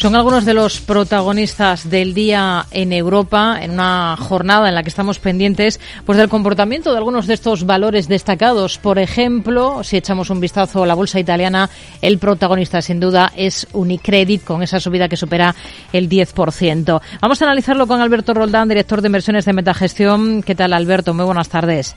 Son algunos de los protagonistas del día en Europa, en una jornada en la que estamos pendientes pues del comportamiento de algunos de estos valores destacados. Por ejemplo, si echamos un vistazo a la bolsa italiana, el protagonista sin duda es Unicredit con esa subida que supera el 10%. Vamos a analizarlo con Alberto Roldán, director de inversiones de Metagestión. ¿Qué tal, Alberto? Muy buenas tardes.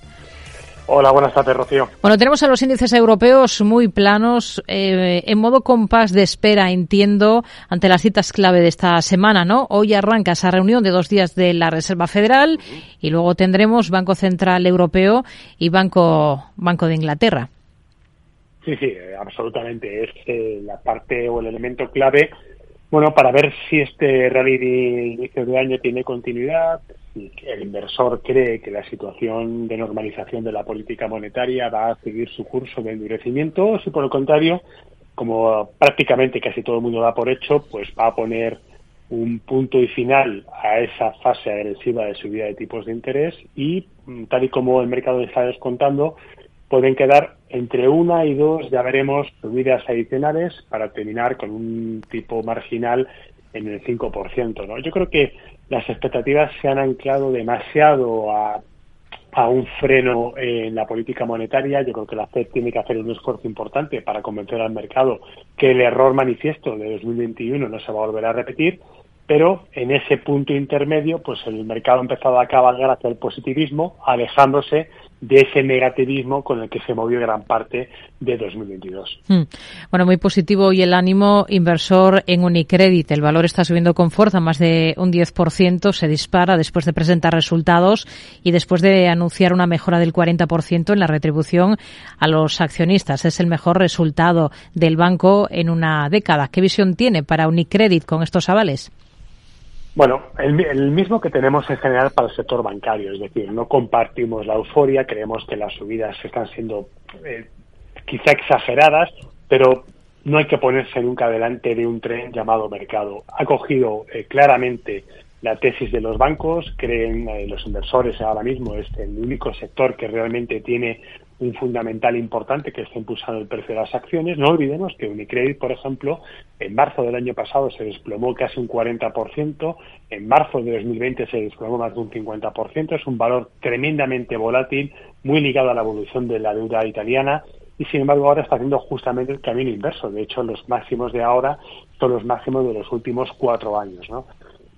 Hola, buenas tardes, Rocío. Bueno, tenemos a los índices europeos muy planos, eh, en modo compás de espera, entiendo, ante las citas clave de esta semana, ¿no? Hoy arranca esa reunión de dos días de la Reserva Federal y luego tendremos Banco Central Europeo y Banco, Banco de Inglaterra. Sí, sí, absolutamente. Es eh, la parte o el elemento clave, bueno, para ver si este rally de inicio de año tiene continuidad, y el inversor cree que la situación de normalización de la política monetaria va a seguir su curso de endurecimiento, o si por el contrario, como prácticamente casi todo el mundo da por hecho, pues va a poner un punto y final a esa fase agresiva de subida de tipos de interés y mm, tal y como el mercado está descontando, pueden quedar entre una y dos, ya veremos, subidas adicionales para terminar con un tipo marginal en el 5%. ¿no? Yo creo que las expectativas se han anclado demasiado a, a un freno en la política monetaria. Yo creo que la Fed tiene que hacer un esfuerzo importante para convencer al mercado que el error manifiesto de 2021 no se va a volver a repetir. Pero en ese punto intermedio, pues el mercado ha empezado a cabalgar hacia el positivismo, alejándose de ese negativismo con el que se movió gran parte de 2022. Hmm. Bueno, muy positivo y el ánimo inversor en Unicredit. El valor está subiendo con fuerza, más de un 10%, se dispara después de presentar resultados y después de anunciar una mejora del 40% en la retribución a los accionistas. Es el mejor resultado del banco en una década. ¿Qué visión tiene para Unicredit con estos avales? Bueno, el, mismo que tenemos en general para el sector bancario, es decir, no compartimos la euforia, creemos que las subidas están siendo eh, quizá exageradas, pero no hay que ponerse nunca delante de un tren llamado mercado. Ha cogido eh, claramente la tesis de los bancos, creen eh, los inversores ahora mismo es el único sector que realmente tiene un fundamental importante que está impulsando el precio de las acciones. No olvidemos que Unicredit, por ejemplo, en marzo del año pasado se desplomó casi un 40%, en marzo de 2020 se desplomó más de un 50%, es un valor tremendamente volátil, muy ligado a la evolución de la deuda italiana y sin embargo ahora está haciendo justamente el camino inverso. De hecho, los máximos de ahora son los máximos de los últimos cuatro años. ¿no?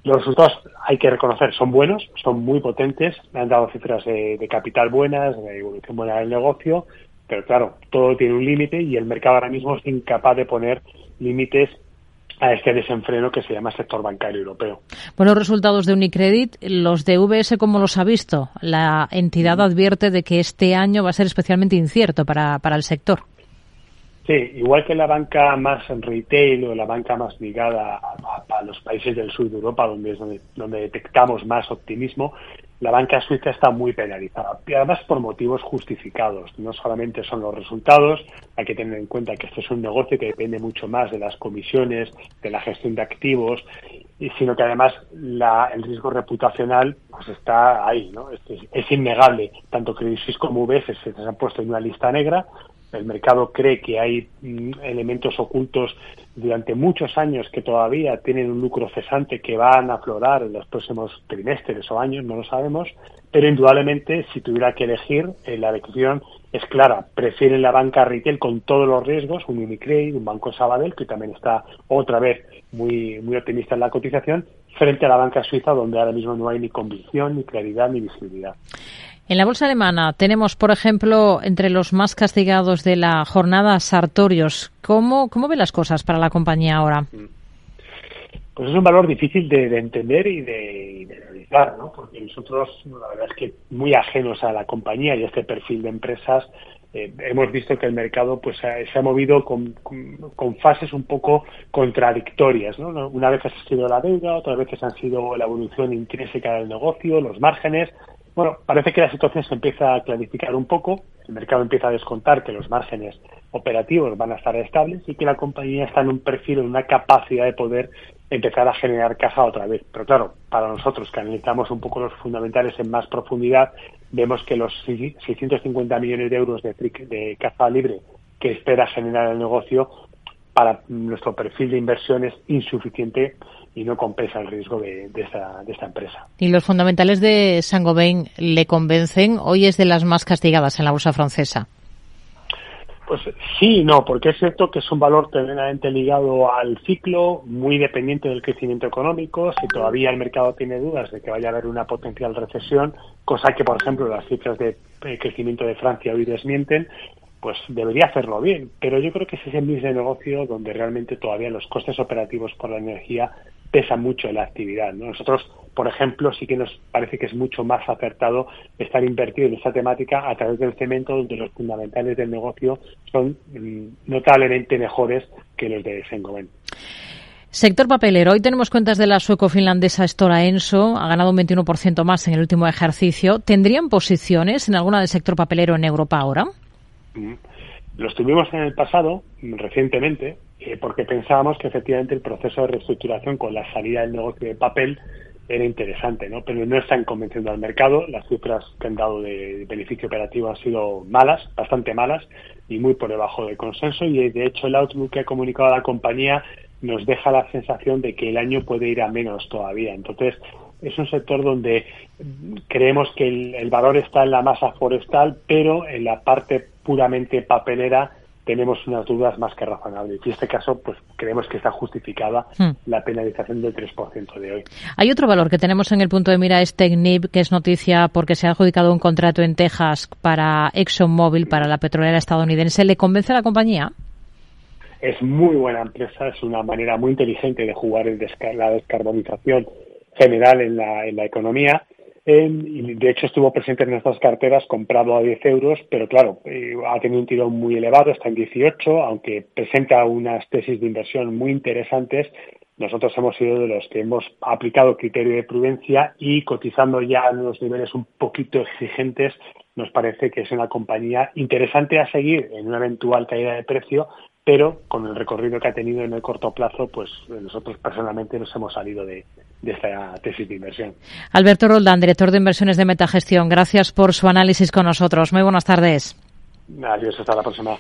Los resultados, hay que reconocer, son buenos, son muy potentes, me han dado cifras de, capital buenas, de evolución buena del negocio, pero claro, todo tiene un límite y el mercado ahora mismo es incapaz de poner límites a este desenfreno que se llama sector bancario europeo. Buenos resultados de Unicredit. Los de VS, ¿cómo los ha visto? La entidad advierte de que este año va a ser especialmente incierto para, para el sector. Sí, igual que la banca más en retail o la banca más ligada a, los países del sur de Europa, donde es donde, detectamos más optimismo, la banca suiza está muy penalizada y además por motivos justificados. No solamente son los resultados, hay que tener en cuenta que esto es un negocio que depende mucho más de las comisiones, de la gestión de activos, sino que además el riesgo reputacional pues está ahí, ¿no? Es, es, innegable. Tanto Credit como UBS se han puesto en una lista negra el mercado cree que hay mm, elementos ocultos durante muchos años que todavía tienen un lucro cesante que van a aflorar en los próximos trimestres o años, no lo sabemos, pero indudablemente si tuviera que elegir, eh, la elección es clara. Prefieren la banca retail con todos los riesgos, un Unicredit, un Banco Sabadell, que también está otra vez muy, muy optimista en la cotización, frente a la banca suiza, donde ahora mismo no hay ni convicción, ni claridad, ni visibilidad. En la bolsa alemana tenemos, por ejemplo, entre los más castigados de la jornada Sartorios. ¿Cómo, cómo ve las cosas para la compañía ahora? Pues es un valor difícil de, entender y de, analizar, ¿no? Porque nosotros, la verdad es que muy ajenos a la compañía y a este perfil de empresas, eh, hemos visto que el mercado pues se ha movido con, con, fases un poco contradictorias. ¿no? Una vez ha sido la deuda, otras veces han sido la evolución intrínseca del negocio, los márgenes, bueno, parece que la situación se empieza a clarificar un poco, el mercado empieza a descontar que los márgenes operativos van a estar estables y que la compañía está en un perfil, en una capacidad de poder empezar a generar caja otra vez. Pero claro, para nosotros que analizamos un poco los fundamentales en más profundidad, vemos que los 650 millones de euros de, de caja libre que espera generar el negocio para nuestro perfil de inversión es insuficiente y no compensa el riesgo de, de, esta, de esta empresa. ¿Y los fundamentales de Saint-Gobain le convencen? Hoy es de las más castigadas en la bolsa francesa. Pues sí y no, porque es cierto que es un valor tremendamente ligado al ciclo, muy dependiente del crecimiento económico. Si todavía el mercado tiene dudas de que vaya a haber una potencial recesión, cosa que, por ejemplo, las cifras de eh, crecimiento de Francia hoy desmienten, pues debería hacerlo bien. Pero yo creo que ese es el mismo negocio donde realmente todavía los costes operativos por la energía pesa mucho la actividad. Nosotros, por ejemplo, sí que nos parece que es mucho más acertado estar invertido en esta temática a través del cemento, donde los fundamentales del negocio son mm, notablemente mejores que los de Sengoven. Sector papelero. Hoy tenemos cuentas de la sueco-finlandesa Stora Enso. Ha ganado un 21% más en el último ejercicio. ¿Tendrían posiciones en alguna del sector papelero en Europa ahora? Mm. Los tuvimos en el pasado, recientemente, eh, porque pensábamos que efectivamente el proceso de reestructuración con la salida del negocio de papel era interesante, ¿no? Pero no están convenciendo al mercado. Las cifras que han dado de beneficio operativo han sido malas, bastante malas y muy por debajo del consenso. Y de hecho el outlook que ha comunicado la compañía nos deja la sensación de que el año puede ir a menos todavía. Entonces es un sector donde creemos que el, el valor está en la masa forestal, pero en la parte puramente papelera tenemos unas dudas más que razonables. Y en este caso, pues creemos que está justificada hmm. la penalización del 3% de hoy. Hay otro valor que tenemos en el punto de mira, es Technip, que es noticia porque se ha adjudicado un contrato en Texas para ExxonMobil, para la petrolera estadounidense. ¿Le convence a la compañía? Es muy buena empresa, es una manera muy inteligente de jugar el la descarbonización general en la, en la economía y de hecho estuvo presente en nuestras carteras comprado a 10 euros, pero claro, eh, ha tenido un tirón muy elevado, está en 18, aunque presenta unas tesis de inversión muy interesantes. Nosotros hemos sido de los que hemos aplicado criterio de prudencia y cotizando ya en unos niveles un poquito exigentes, nos parece que es una compañía interesante a seguir en una eventual caída de precio, pero con el recorrido que ha tenido en el corto plazo, pues nosotros personalmente nos hemos salido de, esta tesis de inversión. Alberto Roldán, director de inversiones de Metagestión, gracias por su análisis con nosotros. Muy buenas tardes. Adiós, hasta la próxima.